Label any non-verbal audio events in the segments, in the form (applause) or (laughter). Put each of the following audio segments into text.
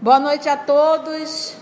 Boa noite a todos.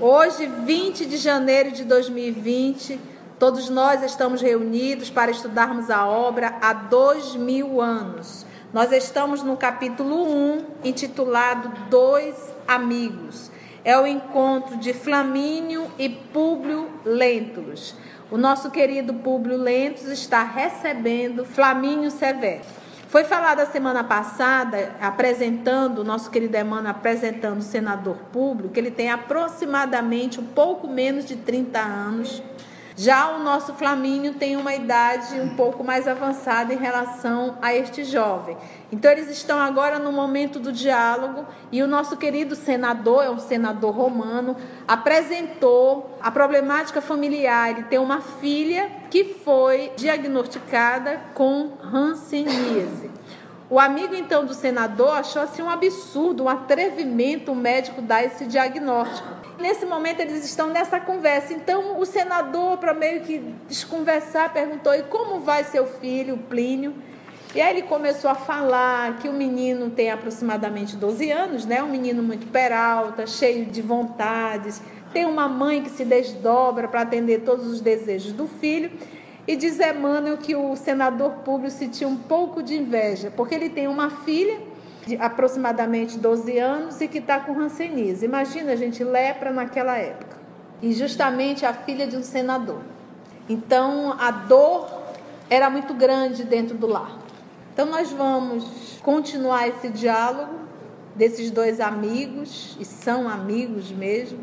Hoje, 20 de janeiro de 2020, todos nós estamos reunidos para estudarmos a obra há dois mil anos. Nós estamos no capítulo 1, intitulado Dois Amigos. É o encontro de Flamínio e Públio Lentulus. O nosso querido Públio Lentulus está recebendo Flamínio Severo. Foi falado a semana passada, apresentando, o nosso querido Emmanuel apresentando o senador público, ele tem aproximadamente um pouco menos de 30 anos já o nosso Flamínio tem uma idade um pouco mais avançada em relação a este jovem. Então, eles estão agora no momento do diálogo e o nosso querido senador, é um senador romano, apresentou a problemática familiar. Ele tem uma filha que foi diagnosticada com hanseníase. O amigo então do senador achou assim um absurdo, um atrevimento o médico dar esse diagnóstico. Nesse momento eles estão nessa conversa. Então o senador, para meio que desconversar, perguntou: "E como vai seu filho, Plínio?" E aí ele começou a falar que o menino tem aproximadamente 12 anos, né? Um menino muito peralta, cheio de vontades, tem uma mãe que se desdobra para atender todos os desejos do filho. E diz Emmanuel que o senador Públio sentiu um pouco de inveja, porque ele tem uma filha de aproximadamente 12 anos e que está com rancenise. Imagina, gente, lepra naquela época. E justamente a filha de um senador. Então a dor era muito grande dentro do lar. Então nós vamos continuar esse diálogo desses dois amigos, e são amigos mesmo,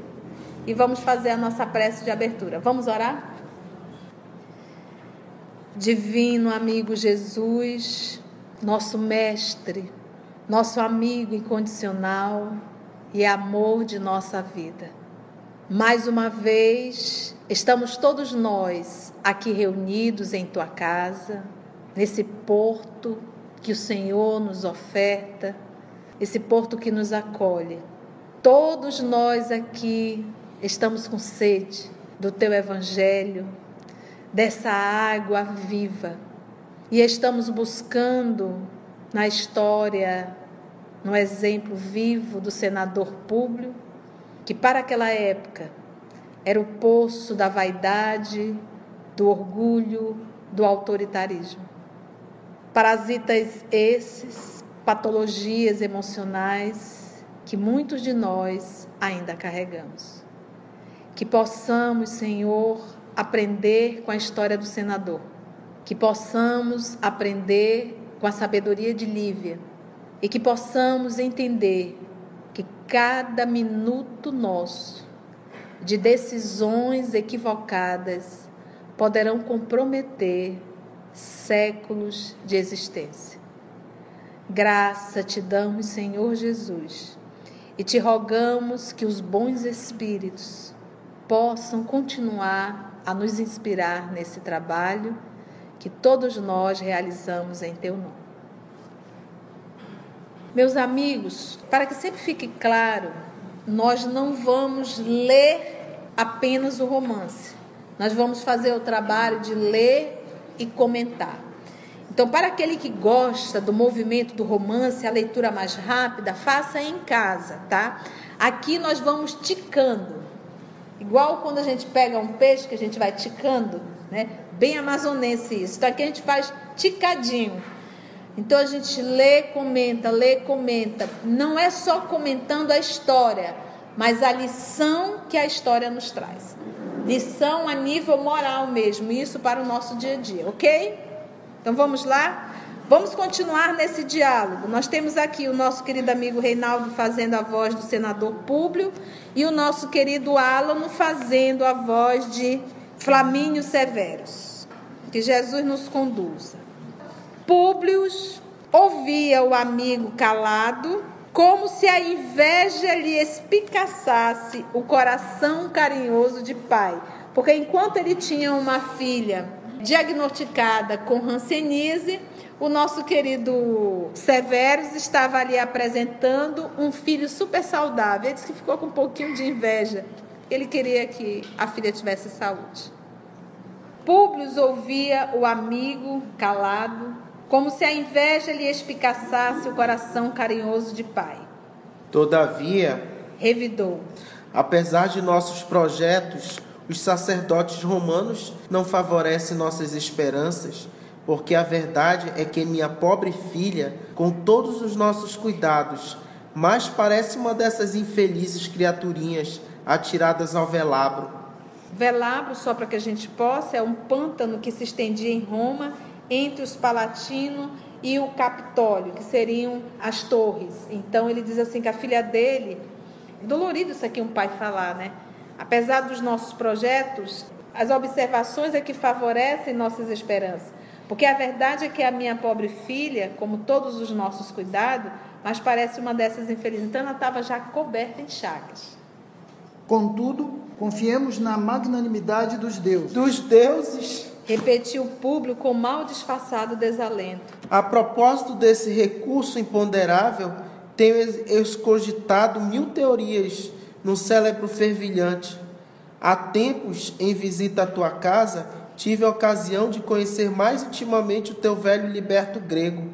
e vamos fazer a nossa prece de abertura. Vamos orar? Divino amigo Jesus, nosso mestre, nosso amigo incondicional e amor de nossa vida. Mais uma vez, estamos todos nós aqui reunidos em tua casa, nesse porto que o Senhor nos oferta, esse porto que nos acolhe. Todos nós aqui estamos com sede do teu evangelho, dessa água viva, e estamos buscando na história, no exemplo vivo do senador Públio, que para aquela época era o poço da vaidade, do orgulho, do autoritarismo. Parasitas esses, patologias emocionais que muitos de nós ainda carregamos. Que possamos, Senhor, aprender com a história do senador, que possamos aprender com a sabedoria de Lívia e que possamos entender que cada minuto nosso de decisões equivocadas poderão comprometer séculos de existência. Graça te damos, Senhor Jesus, e te rogamos que os bons espíritos possam continuar a nos inspirar nesse trabalho que todos nós realizamos em teu nome. Meus amigos, para que sempre fique claro, nós não vamos ler apenas o romance. Nós vamos fazer o trabalho de ler e comentar. Então, para aquele que gosta do movimento do romance, a leitura mais rápida, faça em casa, tá? Aqui nós vamos ticando. Igual quando a gente pega um peixe que a gente vai ticando, né? Bem amazonense isso. Então aqui a gente faz ticadinho. Então a gente lê, comenta, lê, comenta. Não é só comentando a história, mas a lição que a história nos traz. Lição a nível moral mesmo, isso para o nosso dia a dia, ok? Então vamos lá? Vamos continuar nesse diálogo. Nós temos aqui o nosso querido amigo Reinaldo fazendo a voz do senador Públio e o nosso querido Alano fazendo a voz de Flamínio Severos. Que Jesus nos conduza. Públio ouvia o amigo calado, como se a inveja lhe espicaçasse o coração carinhoso de pai. Porque enquanto ele tinha uma filha diagnosticada com hanseníase, o nosso querido Severus estava ali apresentando um filho super saudável. Ele disse que ficou com um pouquinho de inveja. Ele queria que a filha tivesse saúde. Públio ouvia o amigo calado, como se a inveja lhe espicaçasse o coração carinhoso de pai. Todavia, revidou: Apesar de nossos projetos, os sacerdotes romanos não favorecem nossas esperanças porque a verdade é que minha pobre filha, com todos os nossos cuidados, mais parece uma dessas infelizes criaturinhas atiradas ao velabro. Velabro, só para que a gente possa, é um pântano que se estendia em Roma entre os Palatino e o Capitólio, que seriam as torres. Então ele diz assim que a filha dele, dolorido isso aqui um pai falar, né? Apesar dos nossos projetos, as observações é que favorecem nossas esperanças. Porque a verdade é que a minha pobre filha, como todos os nossos cuidados, mas parece uma dessas infelizes. Então ela estava já coberta em chagas. Contudo, confiemos na magnanimidade dos deuses. Dos deuses? Repetiu o público com mal disfarçado desalento. A propósito desse recurso imponderável, tenho escogitado mil teorias no cérebro fervilhante. Há tempos, em visita à tua casa, tive a ocasião de conhecer mais intimamente o teu velho liberto grego.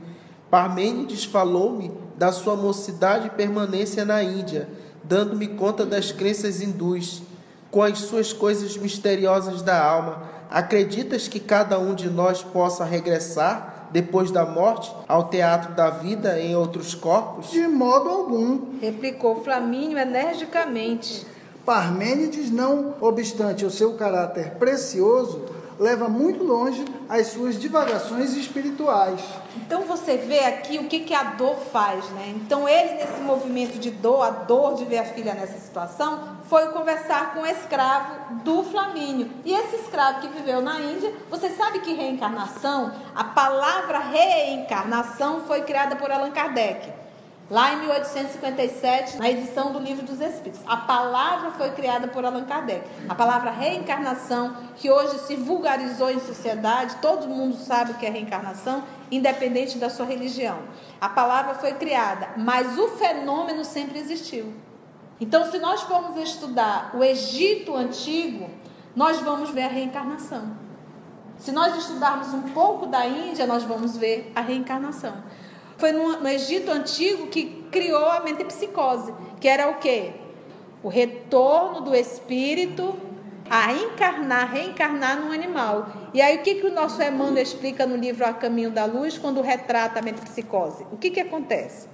Parmênides falou-me da sua mocidade e permanência na Índia, dando-me conta das crenças hindus, com as suas coisas misteriosas da alma. Acreditas que cada um de nós possa regressar depois da morte ao teatro da vida em outros corpos? De modo algum, replicou Flamínio energicamente. Parmênides, não obstante o seu caráter precioso, leva muito longe as suas divagações espirituais. Então você vê aqui o que, que a dor faz, né? Então ele, nesse movimento de dor, a dor de ver a filha nessa situação, foi conversar com o escravo do Flamínio. E esse escravo que viveu na Índia, você sabe que reencarnação, a palavra reencarnação foi criada por Allan Kardec. Lá em 1857, na edição do Livro dos Espíritos, a palavra foi criada por Allan Kardec. A palavra reencarnação, que hoje se vulgarizou em sociedade, todo mundo sabe o que é reencarnação, independente da sua religião. A palavra foi criada, mas o fenômeno sempre existiu. Então, se nós formos estudar o Egito antigo, nós vamos ver a reencarnação. Se nós estudarmos um pouco da Índia, nós vamos ver a reencarnação. Foi no, no Egito Antigo que criou a metempsicose, que era o quê? O retorno do espírito a encarnar, reencarnar num animal. E aí o que, que o nosso Emmanuel explica no livro A Caminho da Luz quando retrata a metempsicose? O que, que acontece?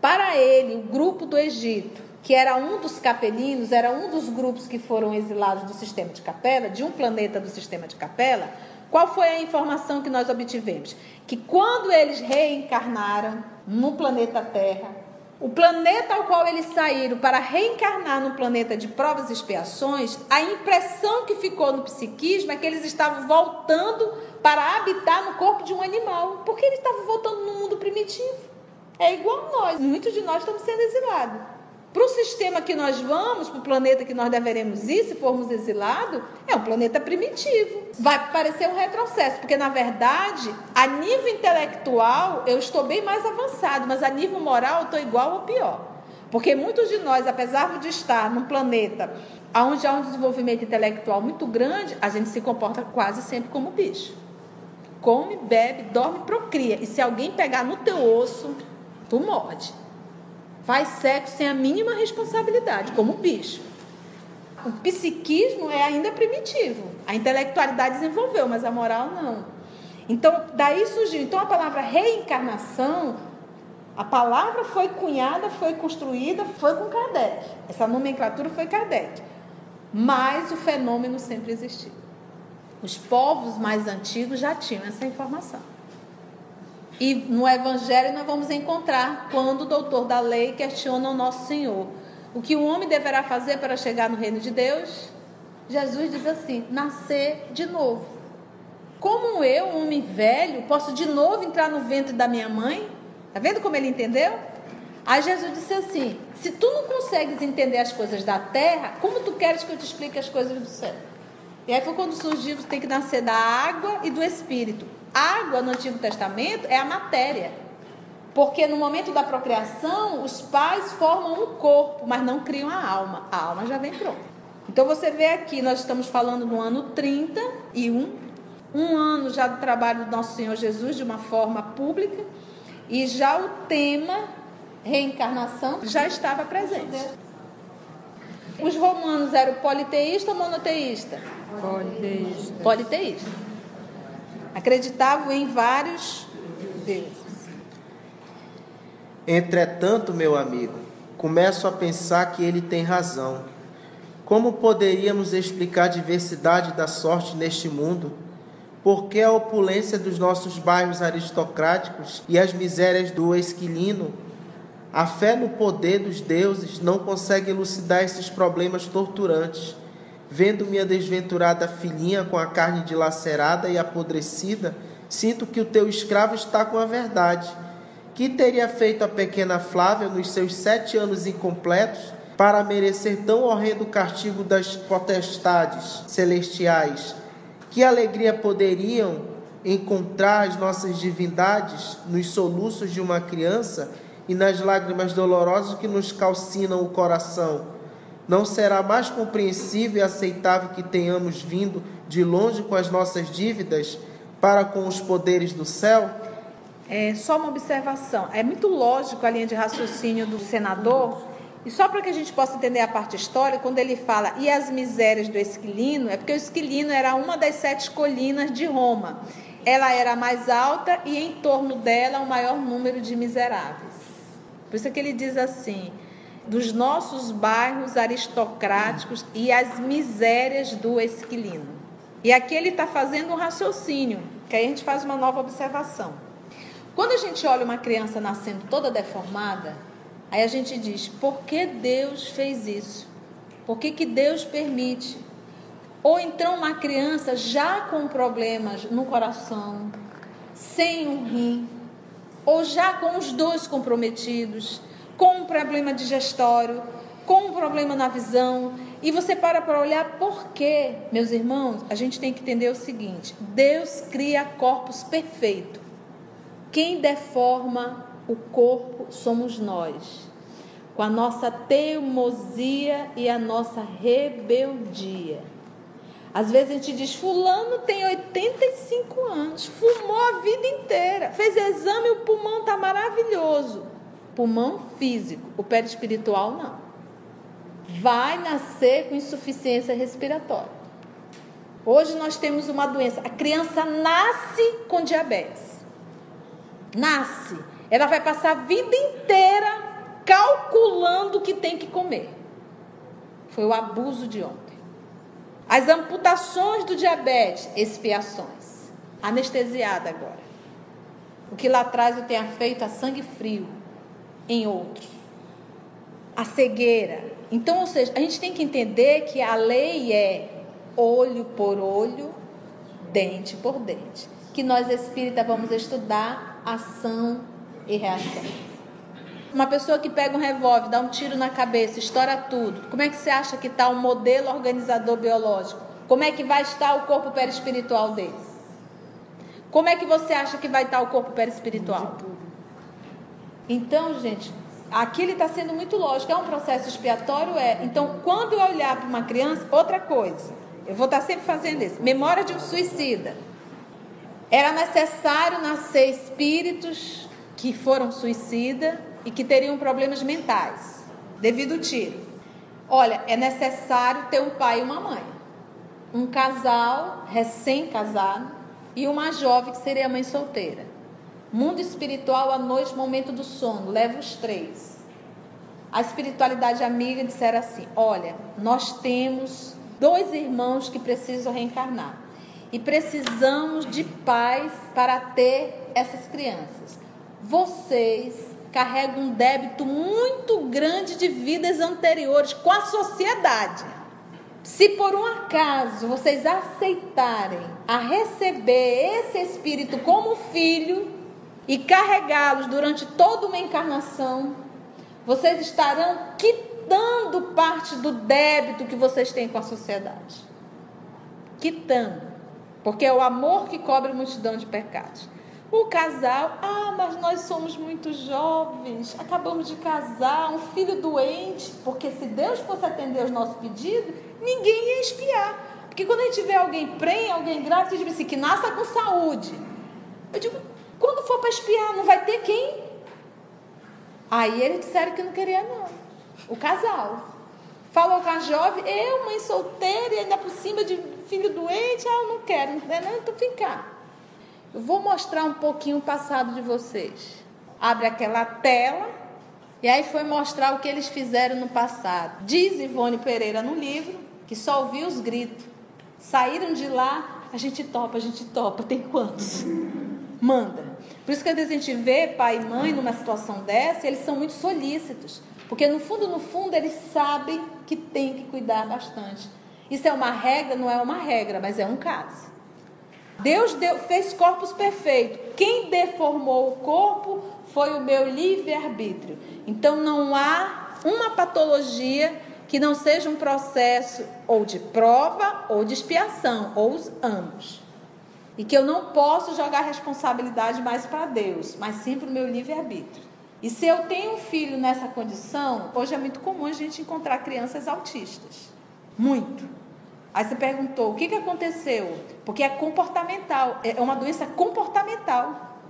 Para ele, o grupo do Egito, que era um dos capelinos, era um dos grupos que foram exilados do sistema de Capela, de um planeta do sistema de Capela, qual foi a informação que nós obtivemos? Que quando eles reencarnaram no planeta Terra, o planeta ao qual eles saíram para reencarnar no planeta de provas e expiações, a impressão que ficou no psiquismo é que eles estavam voltando para habitar no corpo de um animal, porque eles estavam voltando no mundo primitivo. É igual nós, muitos de nós estamos sendo exilados. Para o sistema que nós vamos, para o planeta que nós deveremos ir, se formos exilados, é um planeta primitivo. Vai parecer um retrocesso, porque na verdade, a nível intelectual, eu estou bem mais avançado, mas a nível moral, eu estou igual ou pior. Porque muitos de nós, apesar de estar num planeta onde há um desenvolvimento intelectual muito grande, a gente se comporta quase sempre como bicho. Come, bebe, dorme, procria. E se alguém pegar no teu osso, tu morde faz sexo sem a mínima responsabilidade, como um bicho. O psiquismo é ainda primitivo. A intelectualidade desenvolveu, mas a moral não. Então, daí surgiu. Então, a palavra reencarnação, a palavra foi cunhada, foi construída, foi com Kardec. Essa nomenclatura foi Kardec. Mas o fenômeno sempre existiu. Os povos mais antigos já tinham essa informação. E no Evangelho nós vamos encontrar quando o doutor da lei questiona o nosso Senhor. O que o homem deverá fazer para chegar no reino de Deus? Jesus diz assim: nascer de novo. Como eu, um homem velho, posso de novo entrar no ventre da minha mãe? Está vendo como ele entendeu? Aí Jesus disse assim: se tu não consegues entender as coisas da terra, como tu queres que eu te explique as coisas do céu? E aí foi quando surgiu: tem que nascer da água e do espírito. Água no Antigo Testamento é a matéria. Porque no momento da procriação, os pais formam um corpo, mas não criam a alma. A alma já vem pronta. Então você vê aqui, nós estamos falando no ano 31, um ano já do trabalho do nosso Senhor Jesus de uma forma pública, e já o tema reencarnação já estava presente. Os romanos eram politeísta ou monoteísta? Politeísta. Politeísta. Acreditavam em vários deuses. Entretanto, meu amigo, começo a pensar que ele tem razão. Como poderíamos explicar a diversidade da sorte neste mundo? Por que a opulência dos nossos bairros aristocráticos e as misérias do esquilino? A fé no poder dos deuses não consegue elucidar esses problemas torturantes. Vendo minha desventurada filhinha com a carne dilacerada e apodrecida, sinto que o teu escravo está com a verdade que teria feito a pequena Flávia nos seus sete anos incompletos para merecer tão horrendo castigo das potestades celestiais? Que alegria poderiam encontrar as nossas divindades nos soluços de uma criança e nas lágrimas dolorosas que nos calcinam o coração? Não será mais compreensível e aceitável que tenhamos vindo de longe com as nossas dívidas para com os poderes do céu? É, só uma observação. É muito lógico a linha de raciocínio do senador, e só para que a gente possa entender a parte histórica, quando ele fala e as misérias do Esquilino, é porque o Esquilino era uma das sete colinas de Roma. Ela era a mais alta e em torno dela o maior número de miseráveis. Por isso que ele diz assim: dos nossos bairros aristocráticos e as misérias do Esquilino. E aqui ele está fazendo um raciocínio, que aí a gente faz uma nova observação. Quando a gente olha uma criança nascendo toda deformada, aí a gente diz: por que Deus fez isso? Por que, que Deus permite? Ou então uma criança já com problemas no coração, sem um rim, ou já com os dois comprometidos, com um problema digestório, com um problema na visão, e você para para olhar por quê, meus irmãos? A gente tem que entender o seguinte: Deus cria corpos perfeitos. Quem deforma o corpo somos nós, com a nossa teimosia e a nossa rebeldia. Às vezes a gente diz: Fulano tem 85 anos, fumou a vida inteira, fez exame, o pulmão está maravilhoso. Pulmão físico, o pé espiritual não. Vai nascer com insuficiência respiratória. Hoje nós temos uma doença, a criança nasce com diabetes nasce, ela vai passar a vida inteira calculando o que tem que comer. Foi o abuso de ontem. As amputações do diabetes, expiações. Anestesiada agora. O que lá atrás eu tenha feito a sangue frio em outros. A cegueira. Então, ou seja, a gente tem que entender que a lei é olho por olho, dente por dente. Que nós espíritas vamos estudar ação e reação. Uma pessoa que pega um revólver, dá um tiro na cabeça, estoura tudo. Como é que você acha que está o modelo organizador biológico? Como é que vai estar o corpo perispiritual dele? Como é que você acha que vai estar o corpo perispiritual? Então, gente, aqui ele está sendo muito lógico. É um processo expiatório? É. Então, quando eu olhar para uma criança, outra coisa. Eu vou estar tá sempre fazendo isso. Memória de um suicida. Era necessário nascer espíritos que foram suicida e que teriam problemas mentais devido ao tiro. Olha, é necessário ter um pai e uma mãe. Um casal recém-casado e uma jovem que seria mãe solteira. Mundo espiritual à noite, momento do sono, leva os três. A espiritualidade amiga disseram assim: Olha, nós temos dois irmãos que precisam reencarnar e precisamos de pais para ter essas crianças. Vocês carregam um débito muito grande de vidas anteriores com a sociedade. Se por um acaso vocês aceitarem a receber esse espírito como filho e carregá-los durante toda uma encarnação, vocês estarão quitando parte do débito que vocês têm com a sociedade. Quitando. Porque é o amor que cobre multidão de pecados. O casal, ah, mas nós somos muito jovens, acabamos de casar, um filho doente, porque se Deus fosse atender os nossos pedidos, ninguém ia espiar. Porque quando a gente vê alguém prenha, alguém grávida, você diz assim, que nasça com saúde. Eu digo, quando for para espiar, não vai ter quem? Aí eles disseram que não queria não. O casal. Falou com a jovem, eu, mãe solteira, e ainda por cima de filho doente, ah, eu não quero, não, não, então vem cá. Eu vou mostrar um pouquinho o passado de vocês. Abre aquela tela, e aí foi mostrar o que eles fizeram no passado. Diz Ivone Pereira no livro que só ouviu os gritos. Saíram de lá, a gente topa, a gente topa, tem quantos? Manda. Por isso que às vezes a gente vê pai e mãe numa situação dessa, eles são muito solícitos. Porque no fundo, no fundo, eles sabem que tem que cuidar bastante. Isso é uma regra, não é uma regra, mas é um caso. Deus deu, fez corpos perfeitos. Quem deformou o corpo foi o meu livre-arbítrio. Então não há uma patologia que não seja um processo ou de prova ou de expiação, ou os ambos. E que eu não posso jogar a responsabilidade mais para Deus, mas sim para o meu livre-arbítrio. E se eu tenho um filho nessa condição, hoje é muito comum a gente encontrar crianças autistas. Muito. Aí você perguntou, o que, que aconteceu? Porque é comportamental, é uma doença comportamental.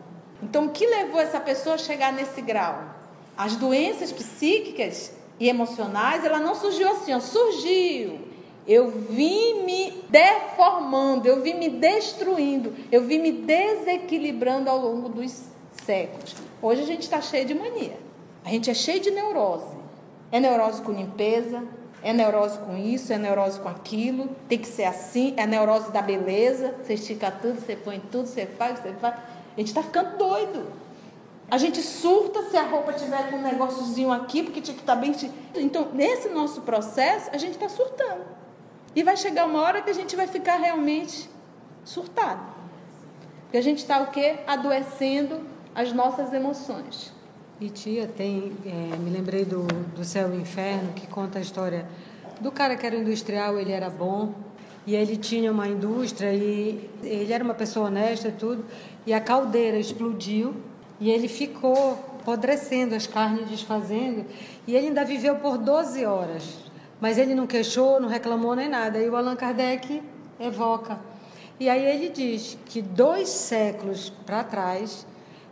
Então, o que levou essa pessoa a chegar nesse grau? As doenças psíquicas e emocionais, ela não surgiu assim, ó, surgiu. Eu vim me deformando, eu vim me destruindo, eu vim me desequilibrando ao longo dos séculos. Hoje a gente está cheio de mania. A gente é cheio de neurose. É neurose com limpeza, é neurose com isso, é neurose com aquilo, tem que ser assim, é neurose da beleza. Você estica tudo, você põe tudo, você faz, você faz. A gente está ficando doido. A gente surta se a roupa tiver com um negóciozinho aqui, porque tinha que estar tá bem. Então, nesse nosso processo, a gente está surtando. E vai chegar uma hora que a gente vai ficar realmente surtado. Porque a gente está o quê? Adoecendo as nossas emoções. E tia, tem, é, me lembrei do, do Céu e Inferno, que conta a história do cara que era industrial, ele era bom, e ele tinha uma indústria, e ele era uma pessoa honesta e tudo, e a caldeira explodiu, e ele ficou apodrecendo, as carnes desfazendo, e ele ainda viveu por 12 horas. Mas ele não queixou, não reclamou nem nada. E o Allan Kardec evoca. E aí ele diz que dois séculos para trás,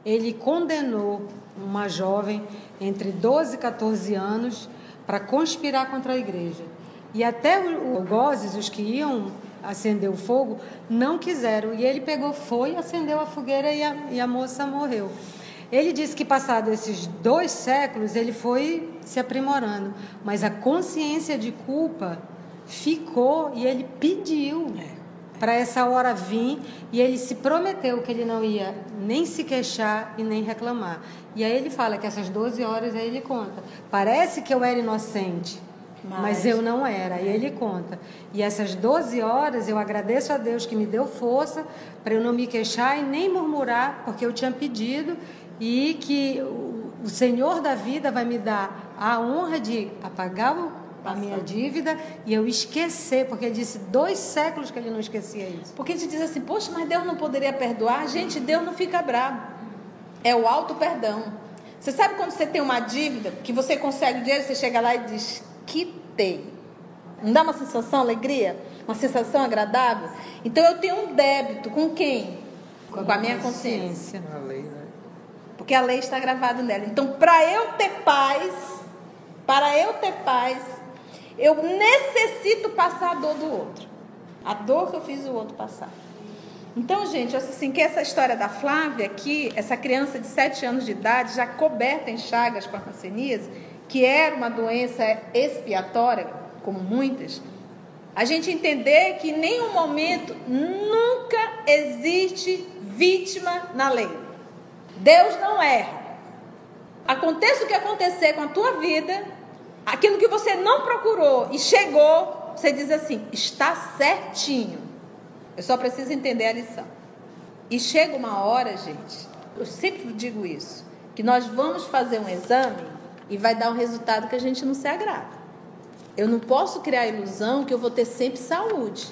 ele condenou uma jovem entre 12 e 14 anos para conspirar contra a igreja. E até o, o Gozes, os que iam acender o fogo, não quiseram. E ele pegou, foi, acendeu a fogueira e a, e a moça morreu. Ele disse que passado esses dois séculos ele foi se aprimorando, mas a consciência de culpa ficou e ele pediu é. para essa hora vir e ele se prometeu que ele não ia nem se queixar e nem reclamar. E aí ele fala que essas 12 horas aí ele conta. Parece que eu era inocente, mas, mas eu não era. E ele conta. E essas 12 horas eu agradeço a Deus que me deu força para eu não me queixar e nem murmurar, porque eu tinha pedido e que o Senhor da vida vai me dar a honra de apagar a minha dívida e eu esquecer, porque ele disse dois séculos que ele não esquecia isso. Porque a gente diz assim, poxa, mas Deus não poderia perdoar? Gente, Deus não fica bravo. É o alto perdão. Você sabe quando você tem uma dívida, que você consegue dinheiro, você chega lá e diz, quitei. Não dá uma sensação, alegria? Uma sensação agradável? Então eu tenho um débito com quem? Com, com a minha consciência. consciência. A lei, né? Porque a lei está gravada nela. Então, para eu ter paz, para eu ter paz, eu necessito passar a dor do outro. A dor que eu fiz o outro passar. Então, gente, eu assim que essa história da Flávia aqui, essa criança de 7 anos de idade, já coberta em chagas com a hanseníase, que era uma doença expiatória, como muitas, a gente entender que em nenhum momento nunca existe vítima na lei. Deus não erra. Aconteça o que acontecer com a tua vida, aquilo que você não procurou e chegou, você diz assim: está certinho. Eu só preciso entender a lição. E chega uma hora, gente, eu sempre digo isso, que nós vamos fazer um exame e vai dar um resultado que a gente não se agrada. Eu não posso criar a ilusão que eu vou ter sempre saúde.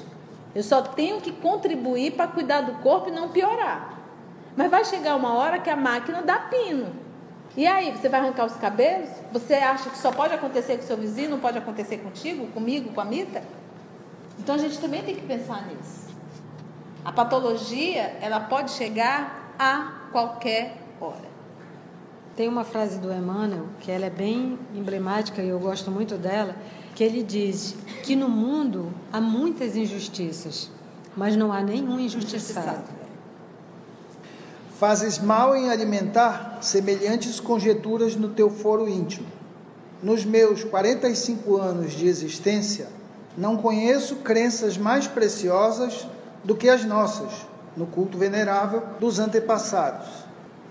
Eu só tenho que contribuir para cuidar do corpo e não piorar. Mas vai chegar uma hora que a máquina dá pino. E aí, você vai arrancar os cabelos? Você acha que só pode acontecer com seu vizinho, não pode acontecer contigo, comigo, com a Mita? Então a gente também tem que pensar nisso. A patologia, ela pode chegar a qualquer hora. Tem uma frase do Emmanuel que ela é bem emblemática e eu gosto muito dela, que ele diz que no mundo há muitas injustiças, mas não há nenhum injustiçado. Fazes mal em alimentar semelhantes conjecturas no teu foro íntimo. Nos meus 45 anos de existência, não conheço crenças mais preciosas do que as nossas, no culto venerável dos antepassados.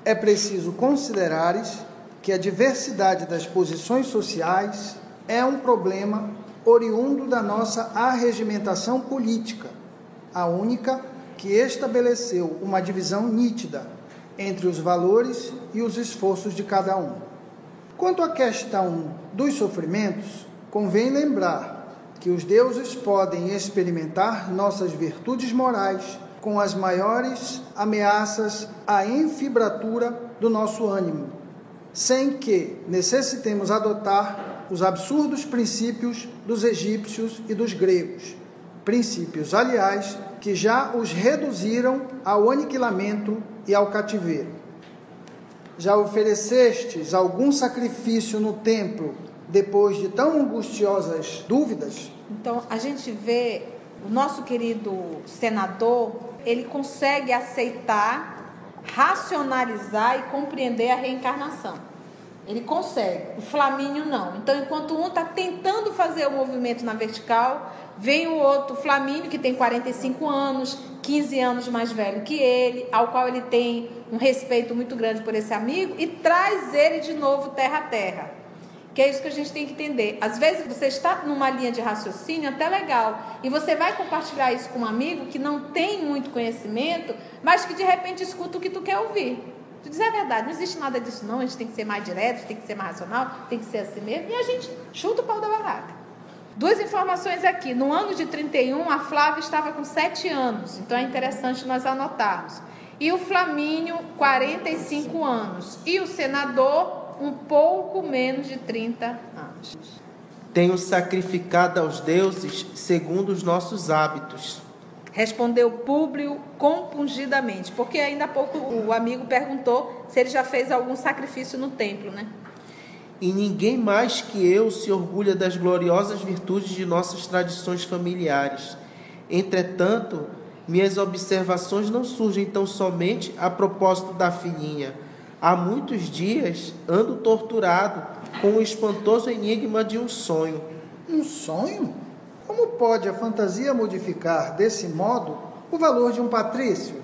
É preciso considerares que a diversidade das posições sociais é um problema oriundo da nossa arregimentação política, a única que estabeleceu uma divisão nítida entre os valores e os esforços de cada um. Quanto à questão dos sofrimentos, convém lembrar que os deuses podem experimentar nossas virtudes morais com as maiores ameaças à enfibratura do nosso ânimo, sem que necessitemos adotar os absurdos princípios dos egípcios e dos gregos, princípios, aliás, que já os reduziram ao aniquilamento e ao cativeiro. Já oferecestes algum sacrifício no templo depois de tão angustiosas dúvidas? Então, a gente vê o nosso querido senador, ele consegue aceitar, racionalizar e compreender a reencarnação. Ele consegue, o Flamínio não. Então, enquanto um está tentando fazer o movimento na vertical, vem o outro, Flamínio, que tem 45 anos, 15 anos mais velho que ele, ao qual ele tem um respeito muito grande por esse amigo, e traz ele de novo terra a terra. Que é isso que a gente tem que entender. Às vezes você está numa linha de raciocínio até legal e você vai compartilhar isso com um amigo que não tem muito conhecimento, mas que de repente escuta o que tu quer ouvir. Tu diz, é verdade, não existe nada disso não, a gente tem que ser mais direto, tem que ser mais racional, tem que ser assim mesmo, e a gente chuta o pau da barraca. Duas informações aqui. No ano de 31, a Flávia estava com 7 anos, então é interessante nós anotarmos. E o Flamínio, 45 anos. E o senador, um pouco menos de 30 anos. Tenho sacrificado aos deuses segundo os nossos hábitos. Respondeu Públio compungidamente, porque ainda há pouco o amigo perguntou se ele já fez algum sacrifício no templo, né? E ninguém mais que eu se orgulha das gloriosas virtudes de nossas tradições familiares. Entretanto, minhas observações não surgem tão somente a propósito da filhinha Há muitos dias ando torturado com o espantoso enigma de um sonho. Um sonho? Como pode a fantasia modificar desse modo o valor de um patrício?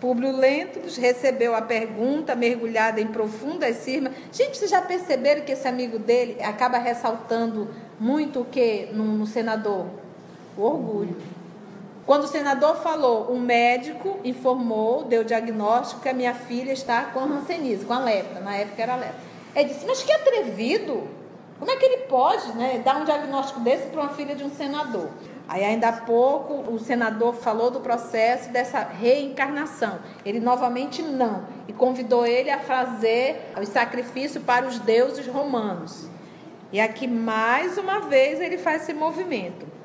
Públio Lentulus recebeu a pergunta, mergulhada em profundas cismas. Gente, vocês já perceberam que esse amigo dele acaba ressaltando muito o que no, no senador? O orgulho. Quando o senador falou, um médico informou, deu diagnóstico que a minha filha está com a hanseníase, com a lepra. Na época era lepra. Ele disse, mas que atrevido! Como é que ele pode né, dar um diagnóstico desse para uma filha de um senador? Aí, ainda há pouco, o senador falou do processo dessa reencarnação. Ele novamente não. E convidou ele a fazer o sacrifício para os deuses romanos. E aqui, mais uma vez, ele faz esse movimento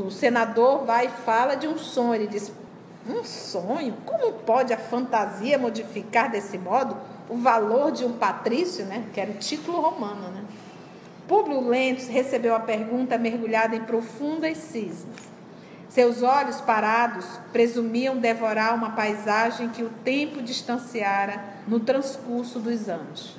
o senador vai e fala de um sonho. Ele diz: Um sonho? Como pode a fantasia modificar desse modo o valor de um patrício, né? que era o título romano? Né? Públio Lentz recebeu a pergunta mergulhada em profundas cismas. Seus olhos parados presumiam devorar uma paisagem que o tempo distanciara no transcurso dos anos.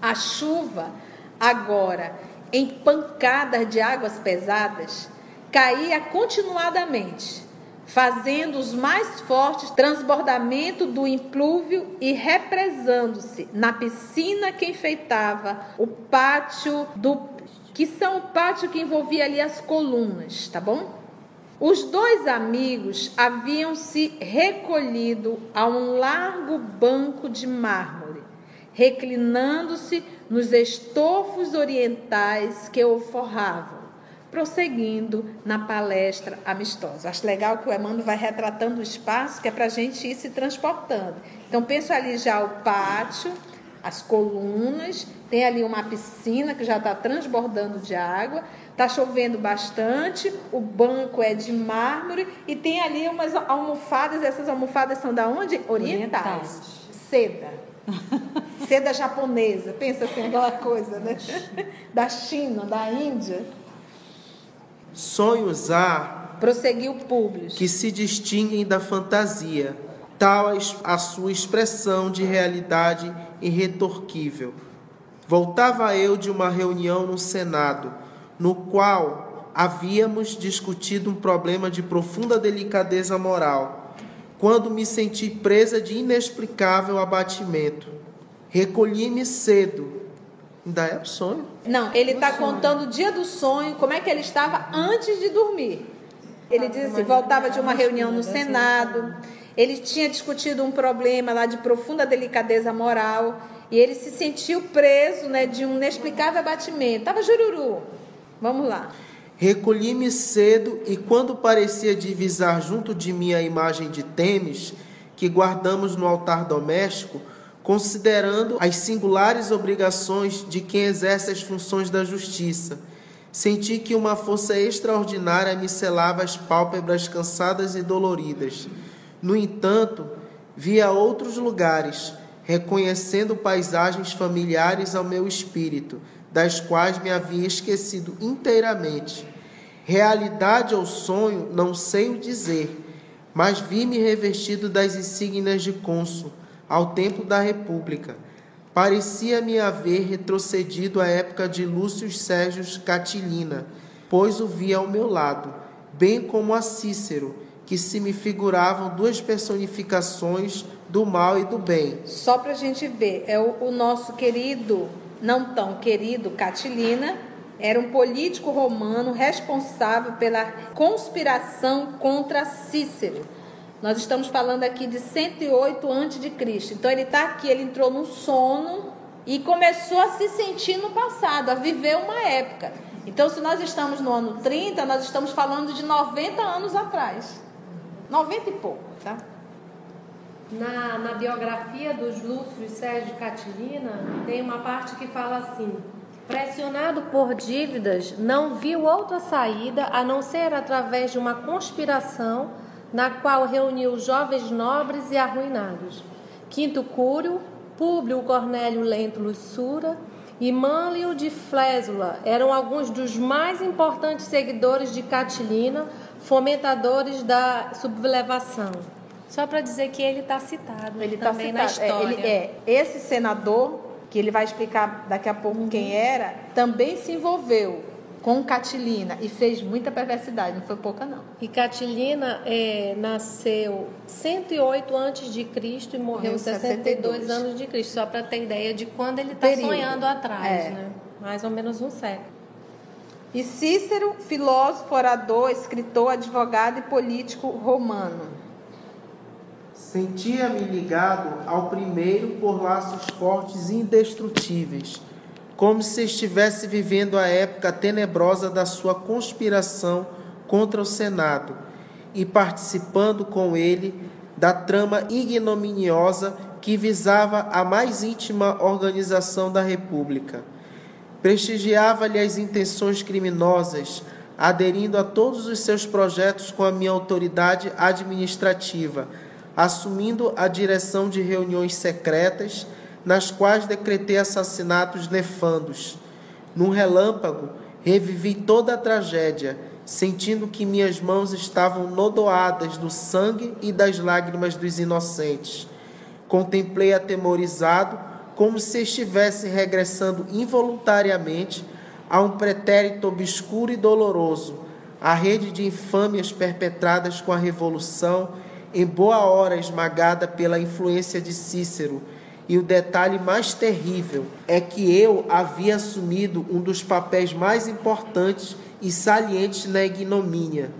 A chuva, agora, em pancadas de águas pesadas, caía continuadamente, fazendo os mais fortes transbordamento do implúvio e represando-se na piscina que enfeitava o pátio do que são o pátio que envolvia ali as colunas, tá bom? Os dois amigos haviam se recolhido a um largo banco de mármore, reclinando-se nos estofos orientais que o forravam prosseguindo na palestra amistosa. Acho legal que o Emmanuel vai retratando o espaço, que é para a gente ir se transportando. Então, penso ali já o pátio, as colunas, tem ali uma piscina que já está transbordando de água, está chovendo bastante, o banco é de mármore e tem ali umas almofadas, essas almofadas são da onde? Orientais. Orientais. Seda. (laughs) Seda japonesa, pensa assim, aquela coisa, né? Da China, da Índia. Sonhos há. Prosseguiu Público. Que se distinguem da fantasia, tal a sua expressão de realidade irretorquível. Voltava eu de uma reunião no Senado, no qual havíamos discutido um problema de profunda delicadeza moral, quando me senti presa de inexplicável abatimento. Recolhi-me cedo. Ainda é o sonho? Não, ele está contando o dia do sonho, como é que ele estava antes de dormir. Ele diz assim: voltava de uma reunião no Senado, ele tinha discutido um problema lá de profunda delicadeza moral e ele se sentiu preso né, de um inexplicável abatimento. Estava jururu. Vamos lá. Recolhi-me cedo e, quando parecia divisar junto de mim a imagem de Temes, que guardamos no altar doméstico, considerando as singulares obrigações de quem exerce as funções da justiça, senti que uma força extraordinária me selava as pálpebras cansadas e doloridas. No entanto, via outros lugares, reconhecendo paisagens familiares ao meu espírito, das quais me havia esquecido inteiramente. Realidade ou sonho, não sei o dizer, mas vi-me revestido das insígnias de cônsul ao tempo da República. Parecia-me haver retrocedido à época de Lúcio Sérgio Catilina, pois o via ao meu lado, bem como a Cícero, que se me figuravam duas personificações do mal e do bem. Só para a gente ver, é o, o nosso querido não tão querido Catilina, era um político romano responsável pela conspiração contra Cícero. Nós estamos falando aqui de 108 a.C. Então ele está aqui, ele entrou no sono e começou a se sentir no passado, a viver uma época. Então, se nós estamos no ano 30, nós estamos falando de 90 anos atrás. 90 e pouco, tá? Na, na biografia dos Lúcio e Sérgio Catilina, tem uma parte que fala assim: Pressionado por dívidas, não viu outra saída a não ser através de uma conspiração na qual reuniu jovens nobres e arruinados. Quinto Cúrio, Públio Cornélio Lentulus Sura e Mânlio de Flésula eram alguns dos mais importantes seguidores de Catilina, fomentadores da sublevação. Só para dizer que ele está citado ele tá também tá citado. na história. É, ele, é, esse senador, que ele vai explicar daqui a pouco quem era, também se envolveu com Catilina e fez muita perversidade, não foi pouca não. E Catilina é, nasceu 108 antes de Cristo e morreu 62, 62 anos de Cristo, só para ter ideia de quando ele está sonhando atrás, é. né? Mais ou menos um século. E Cícero, filósofo, orador, escritor, advogado e político romano. Sentia-me ligado ao primeiro por laços fortes e indestrutíveis, como se estivesse vivendo a época tenebrosa da sua conspiração contra o Senado e participando com ele da trama ignominiosa que visava a mais íntima organização da República. Prestigiava-lhe as intenções criminosas, aderindo a todos os seus projetos com a minha autoridade administrativa assumindo a direção de reuniões secretas, nas quais decretei assassinatos nefandos. Num relâmpago, revivi toda a tragédia, sentindo que minhas mãos estavam nodoadas do sangue e das lágrimas dos inocentes. Contemplei atemorizado, como se estivesse regressando involuntariamente a um pretérito obscuro e doloroso, a rede de infâmias perpetradas com a Revolução em boa hora esmagada pela influência de Cícero. E o detalhe mais terrível é que eu havia assumido um dos papéis mais importantes e salientes na ignomínia.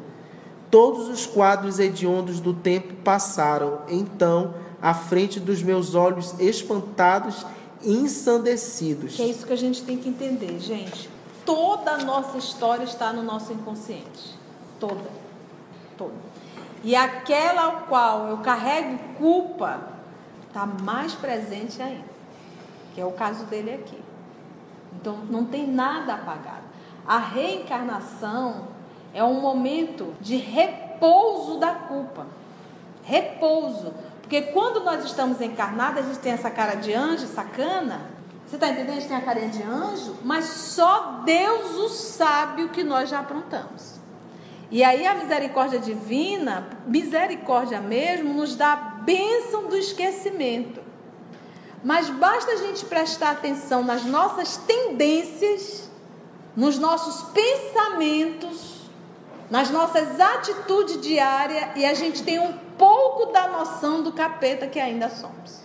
Todos os quadros hediondos do tempo passaram, então, à frente dos meus olhos espantados e ensandecidos. Que é isso que a gente tem que entender, gente. toda a nossa história está no nosso inconsciente. Toda. Toda. E aquela ao qual eu carrego culpa está mais presente ainda. Que é o caso dele aqui. Então não tem nada apagado. A reencarnação é um momento de repouso da culpa. Repouso. Porque quando nós estamos encarnados, a gente tem essa cara de anjo, sacana. Você está entendendo? A gente tem a carinha de anjo, mas só Deus o sabe o que nós já aprontamos. E aí a misericórdia divina, misericórdia mesmo, nos dá bênção do esquecimento. Mas basta a gente prestar atenção nas nossas tendências, nos nossos pensamentos, nas nossas atitudes diárias e a gente tem um pouco da noção do capeta que ainda somos.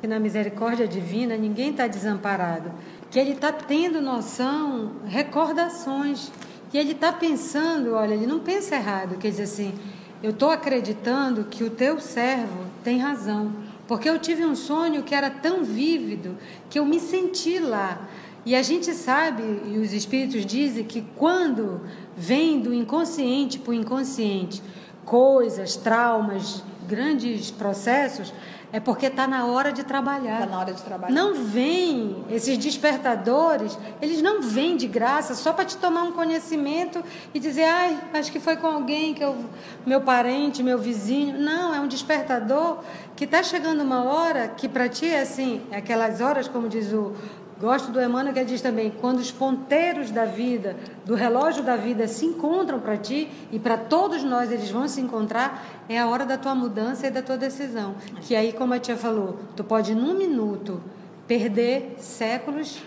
Que na misericórdia divina ninguém está desamparado, que ele está tendo noção, recordações, que ele está pensando, olha, ele não pensa errado, quer dizer assim, eu estou acreditando que o teu servo tem razão, porque eu tive um sonho que era tão vívido que eu me senti lá. E a gente sabe, e os espíritos dizem que quando vem do inconsciente para o inconsciente coisas, traumas, grandes processos, é porque está na hora de trabalhar. Está na hora de trabalhar. Não vem, esses despertadores, eles não vêm de graça só para te tomar um conhecimento e dizer, ai, acho que foi com alguém, que eu, meu parente, meu vizinho. Não, é um despertador que está chegando uma hora que para ti é assim, é aquelas horas, como diz o, Gosto do Emmanuel que ele diz também: quando os ponteiros da vida, do relógio da vida se encontram para ti e para todos nós eles vão se encontrar, é a hora da tua mudança e da tua decisão. Que aí, como a tia falou, tu pode num minuto perder séculos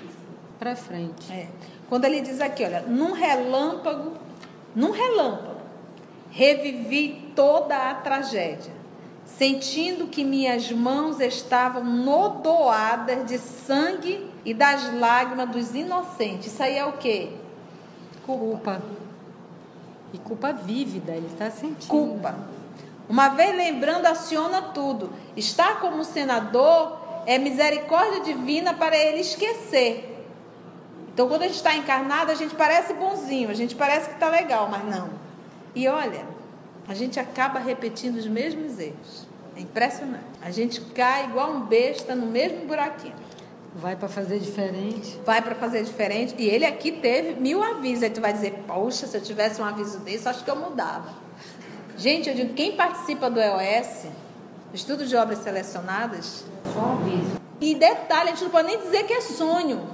para frente. É. Quando ele diz aqui, olha, num relâmpago, num relâmpago, revivi toda a tragédia sentindo que minhas mãos estavam nodoadas de sangue e das lágrimas dos inocentes. Isso aí é o quê? Culpa. E culpa vívida, ele está sentindo. Culpa. Uma vez lembrando, aciona tudo. Estar como senador é misericórdia divina para ele esquecer. Então, quando a gente está encarnado, a gente parece bonzinho, a gente parece que está legal, mas não. E olha, a gente acaba repetindo os mesmos erros. É impressionante. A gente cai igual um besta no mesmo buraquinho. Vai para fazer diferente. Vai para fazer diferente. E ele aqui teve mil avisos. Aí tu vai dizer, poxa, se eu tivesse um aviso desse, acho que eu mudava. Gente, eu digo, quem participa do EOS, Estudo de Obras Selecionadas... Só um aviso. E detalhe, a gente não pode nem dizer que é sonho.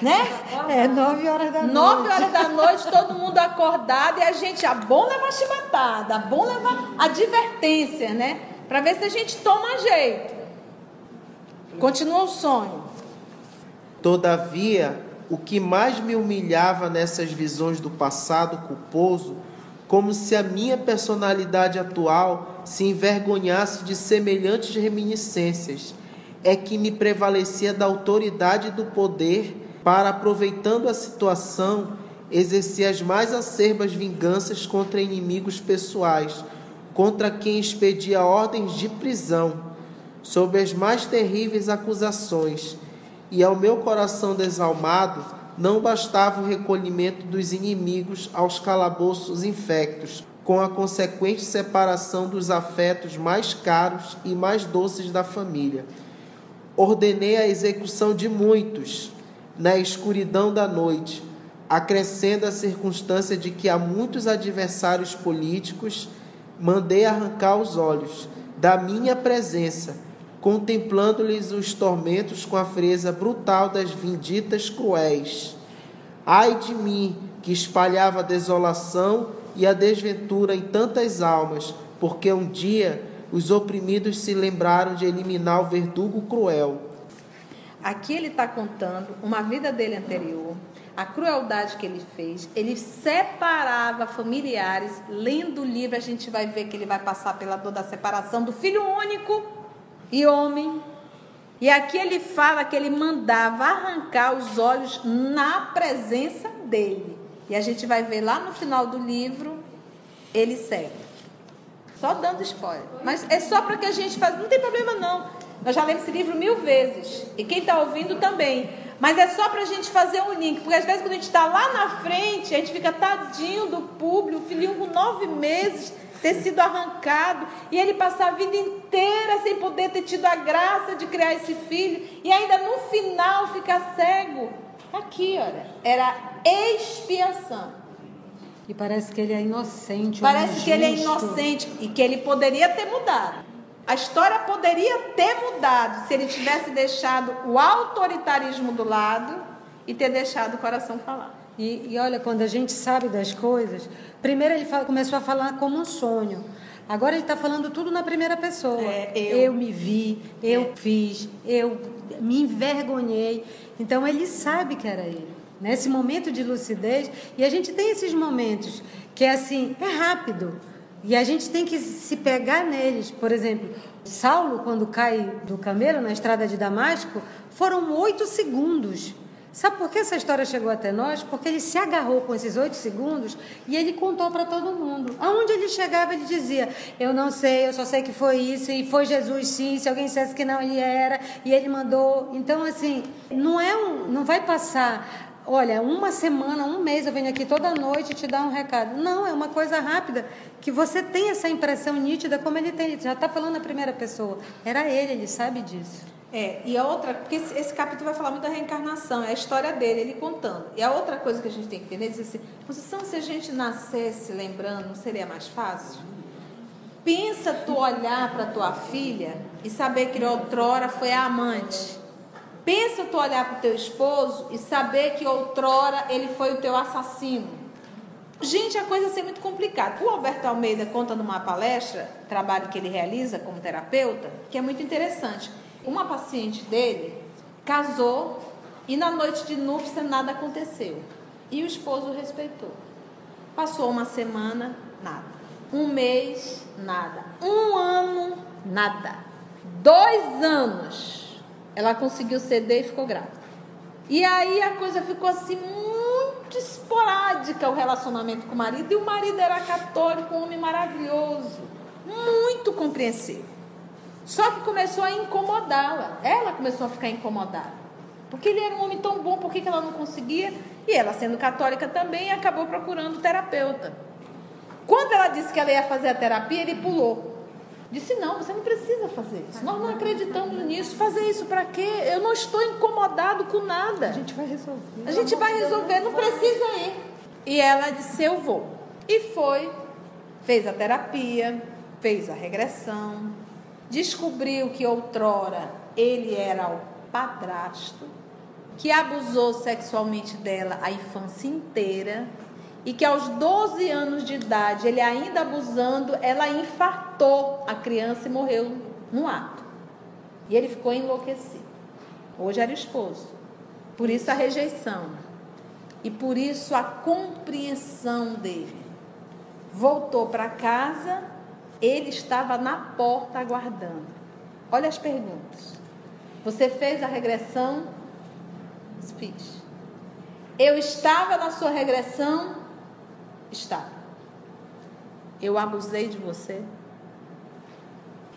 Né? É, nove horas da noite. Nove horas da noite, todo mundo acordado e a gente, a bom levar chibatada, a bom levar advertência, né? Para ver se a gente toma jeito. Continua o sonho. Todavia, o que mais me humilhava nessas visões do passado culposo, como se a minha personalidade atual se envergonhasse de semelhantes reminiscências, é que me prevalecia da autoridade e do poder para, aproveitando a situação, exercer as mais acerbas vinganças contra inimigos pessoais, contra quem expedia ordens de prisão, sob as mais terríveis acusações e ao meu coração desalmado não bastava o recolhimento dos inimigos aos calabouços infectos, com a consequente separação dos afetos mais caros e mais doces da família. Ordenei a execução de muitos na escuridão da noite, acrescendo a circunstância de que há muitos adversários políticos mandei arrancar os olhos da minha presença contemplando-lhes os tormentos com a frieza brutal das vinditas cruéis. Ai de mim, que espalhava a desolação e a desventura em tantas almas, porque um dia os oprimidos se lembraram de eliminar o verdugo cruel. Aqui ele está contando uma vida dele anterior, a crueldade que ele fez. Ele separava familiares. Lendo o livro, a gente vai ver que ele vai passar pela dor da separação do filho único e homem. E aqui ele fala que ele mandava arrancar os olhos na presença dele. E a gente vai ver lá no final do livro, ele segue. Só dando spoiler. Mas é só para que a gente faça. Não tem problema não. Nós já lemos esse livro mil vezes. E quem está ouvindo também. Mas é só para a gente fazer um link. Porque às vezes quando a gente está lá na frente, a gente fica tadinho do público, o filhinho com nove meses ter sido arrancado e ele passar a vida inteira sem poder ter tido a graça de criar esse filho e ainda no final ficar cego. Aqui, olha, era expiação. E parece que ele é inocente. Parece que ele é inocente e que ele poderia ter mudado. A história poderia ter mudado se ele tivesse deixado o autoritarismo do lado e ter deixado o coração falar. E, e olha, quando a gente sabe das coisas, primeiro ele fala, começou a falar como um sonho. Agora ele está falando tudo na primeira pessoa. É, eu. eu. me vi, eu é. fiz, eu me envergonhei. Então ele sabe que era ele. Nesse momento de lucidez, e a gente tem esses momentos que é assim, é rápido. E a gente tem que se pegar neles. Por exemplo, Saulo, quando cai do camelo na estrada de Damasco, foram oito segundos. Sabe por que essa história chegou até nós? Porque ele se agarrou com esses oito segundos e ele contou para todo mundo. Aonde ele chegava, ele dizia: Eu não sei, eu só sei que foi isso, e foi Jesus sim. Se alguém dissesse que não, ele era, e ele mandou. Então, assim, não é um, não vai passar. Olha, uma semana, um mês eu venho aqui toda noite te dar um recado. Não, é uma coisa rápida que você tem essa impressão nítida como ele tem. Ele já está falando na primeira pessoa. Era ele, ele sabe disso. É, e a outra, porque esse, capítulo vai falar muito da reencarnação, é a história dele, ele contando. E a outra coisa que a gente tem que entender dizer assim, posição se a gente nascesse lembrando, não seria mais fácil? Pensa tu olhar para tua filha e saber que outrora foi a amante. Pensa tu olhar para o teu esposo e saber que outrora ele foi o teu assassino. Gente, a coisa é muito complicada. O Alberto Almeida conta numa palestra, trabalho que ele realiza como terapeuta, que é muito interessante. Uma paciente dele casou e na noite de núpcia nada aconteceu. E o esposo respeitou. Passou uma semana, nada. Um mês, nada. Um ano, nada. Dois anos, ela conseguiu ceder e ficou grávida. E aí a coisa ficou assim muito esporádica o relacionamento com o marido. E o marido era católico, um homem maravilhoso, muito compreensivo. Só que começou a incomodá-la. Ela começou a ficar incomodada. Porque ele era um homem tão bom, por que, ela não conseguia? E ela, sendo católica também, acabou procurando terapeuta. Quando ela disse que ela ia fazer a terapia, ele pulou. Disse: Não, você não precisa fazer isso. Nós não acreditamos nisso. Fazer isso para quê? Eu não estou incomodado com nada. A gente vai resolver. A gente vai resolver, não precisa ir. E ela disse: Eu vou. E foi, fez a terapia, fez a regressão, descobriu que outrora ele era o padrasto, que abusou sexualmente dela a infância inteira e que aos 12 anos de idade, ele ainda abusando, ela infartou a criança e morreu no ato. E ele ficou enlouquecido. Hoje era esposo. Por isso a rejeição. E por isso a compreensão dele. Voltou para casa ele estava na porta aguardando. Olha as perguntas. Você fez a regressão? Fiz. Eu estava na sua regressão? Estava. Eu abusei de você?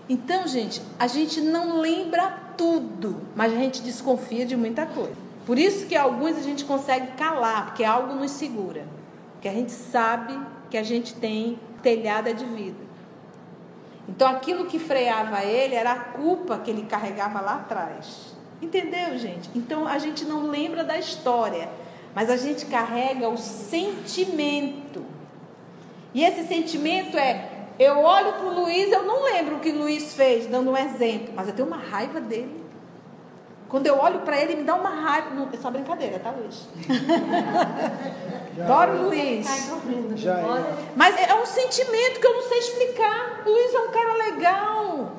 Então, gente, a gente não lembra tudo, mas a gente desconfia de muita coisa. Por isso que alguns a gente consegue calar, porque algo nos segura. Porque a gente sabe que a gente tem telhada de vida. Então aquilo que freava ele era a culpa que ele carregava lá atrás. Entendeu, gente? Então a gente não lembra da história, mas a gente carrega o sentimento. E esse sentimento é: eu olho para o Luiz, eu não lembro o que o Luiz fez, dando um exemplo, mas eu tenho uma raiva dele. Quando eu olho para ele, me dá uma raiva. Não, é só brincadeira, tá, Luiz? Adoro o Luiz. Já é. Mas é um sentimento que eu não sei explicar. O Luiz é um cara legal.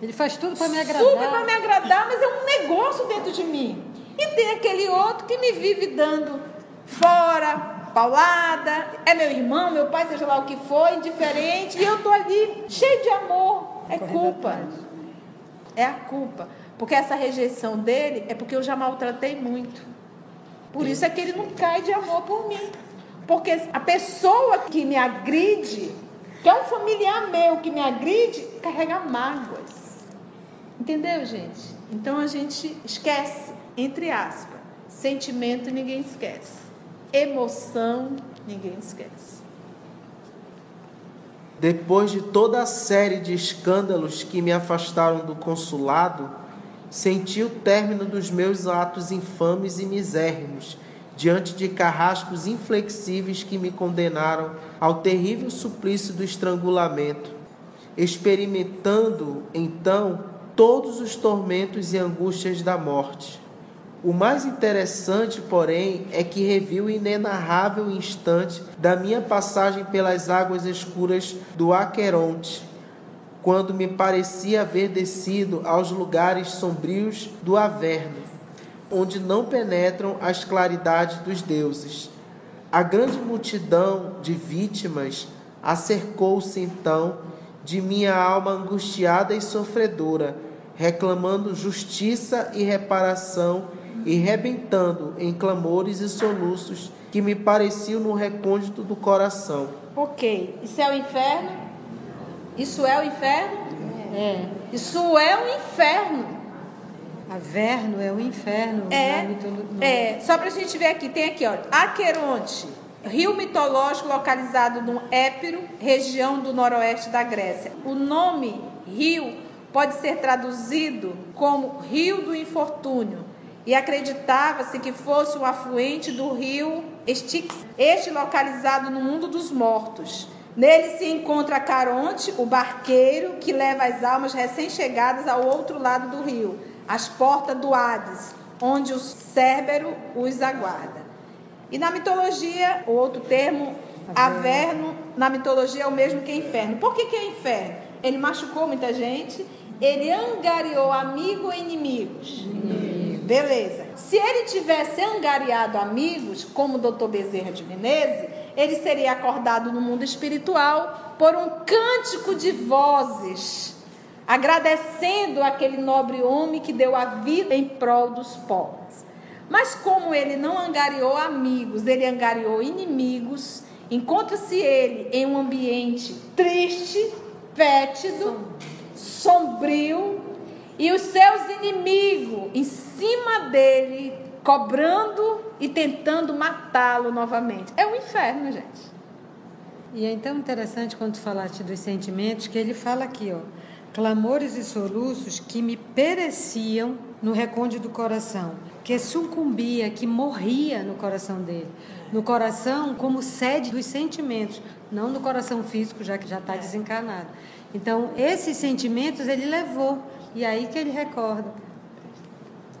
Ele faz tudo para me agradar. Super para me agradar, mas é um negócio dentro de mim. E tem aquele outro que me vive dando fora, paulada. É meu irmão, meu pai, seja lá o que for, indiferente. E eu tô ali cheio de amor. É culpa. É a culpa. Porque essa rejeição dele é porque eu já maltratei muito. Por isso é que ele não cai de amor por mim. Porque a pessoa que me agride, que é um familiar meu que me agride, carrega mágoas. Entendeu, gente? Então a gente esquece, entre aspas, sentimento ninguém esquece, emoção ninguém esquece. Depois de toda a série de escândalos que me afastaram do consulado, senti o término dos meus atos infames e misérrimos diante de carrascos inflexíveis que me condenaram ao terrível suplício do estrangulamento, experimentando então todos os tormentos e angústias da morte. O mais interessante, porém, é que revi o inenarrável instante da minha passagem pelas águas escuras do Aqueronte, quando me parecia haver descido aos lugares sombrios do Averno onde não penetram as claridades dos deuses. A grande multidão de vítimas acercou-se então de minha alma angustiada e sofredora, reclamando justiça e reparação e rebentando em clamores e soluços que me pareciam no recôndito do coração. Ok, isso é o inferno? Isso é o inferno? É. Isso é o inferno. Averno é o inferno. É, é só para a gente ver aqui, tem aqui, ó, Aqueronte, rio mitológico localizado no Épiro, região do noroeste da Grécia. O nome rio pode ser traduzido como rio do infortúnio e acreditava-se que fosse um afluente do rio Styx, este localizado no mundo dos mortos. Nele se encontra Caronte, o barqueiro que leva as almas recém-chegadas ao outro lado do rio as portas do Hades, onde o Cérbero os aguarda. E na mitologia, o outro termo, averno, na mitologia é o mesmo que inferno. Por que, que é inferno? Ele machucou muita gente, ele angariou amigos e inimigos. Beleza. Se ele tivesse angariado amigos, como o doutor Bezerra de Menezes, ele seria acordado no mundo espiritual por um cântico de vozes agradecendo aquele nobre homem que deu a vida em prol dos pobres. Mas como ele não angariou amigos, ele angariou inimigos, encontra-se ele em um ambiente triste, fétido, sombrio, e os seus inimigos em cima dele, cobrando e tentando matá-lo novamente. É um inferno, gente. E é tão interessante quando tu falaste dos sentimentos, que ele fala aqui, ó clamores e soluços que me pereciam no recôndito do coração, que sucumbia, que morria no coração dele. No coração como sede dos sentimentos, não no coração físico, já que já está desencarnado. Então, esses sentimentos ele levou, e é aí que ele recorda.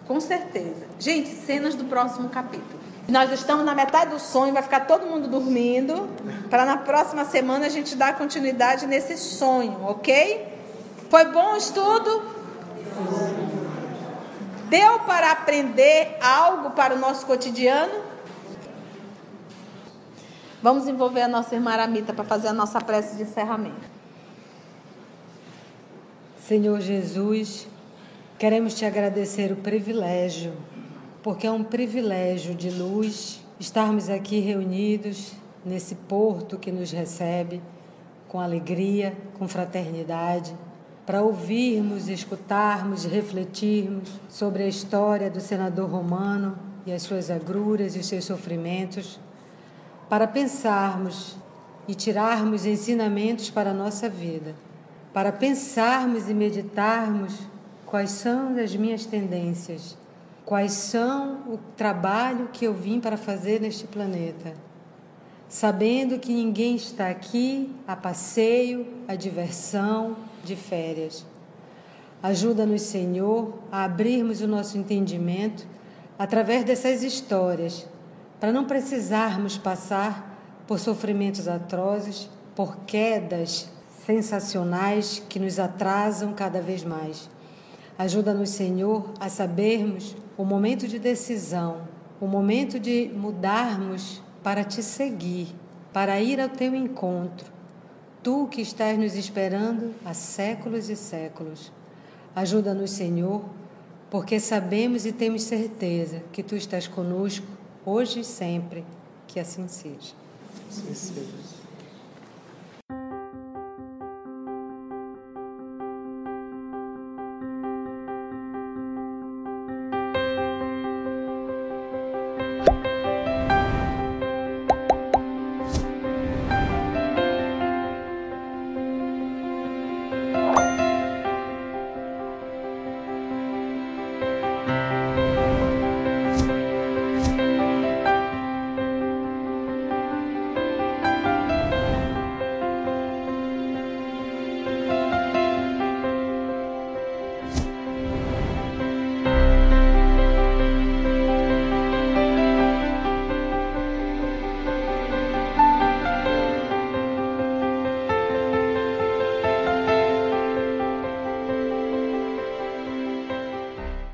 Com certeza. Gente, cenas do próximo capítulo. Nós estamos na metade do sonho, vai ficar todo mundo dormindo, para na próxima semana a gente dar continuidade nesse sonho, ok? Foi bom o estudo? Deu para aprender algo para o nosso cotidiano? Vamos envolver a nossa irmã Aramita para fazer a nossa prece de encerramento. Senhor Jesus, queremos te agradecer o privilégio, porque é um privilégio de luz estarmos aqui reunidos nesse porto que nos recebe com alegria, com fraternidade para ouvirmos, escutarmos, refletirmos sobre a história do senador romano e as suas agruras e os seus sofrimentos, para pensarmos e tirarmos ensinamentos para a nossa vida, para pensarmos e meditarmos quais são as minhas tendências, quais são o trabalho que eu vim para fazer neste planeta, sabendo que ninguém está aqui a passeio, a diversão, de férias. Ajuda-nos, Senhor, a abrirmos o nosso entendimento através dessas histórias, para não precisarmos passar por sofrimentos atrozes, por quedas sensacionais que nos atrasam cada vez mais. Ajuda-nos, Senhor, a sabermos o momento de decisão, o momento de mudarmos para te seguir, para ir ao teu encontro, Tu que estás nos esperando há séculos e séculos. Ajuda-nos, Senhor, porque sabemos e temos certeza que Tu estás conosco hoje e sempre. Que assim seja. Assim seja.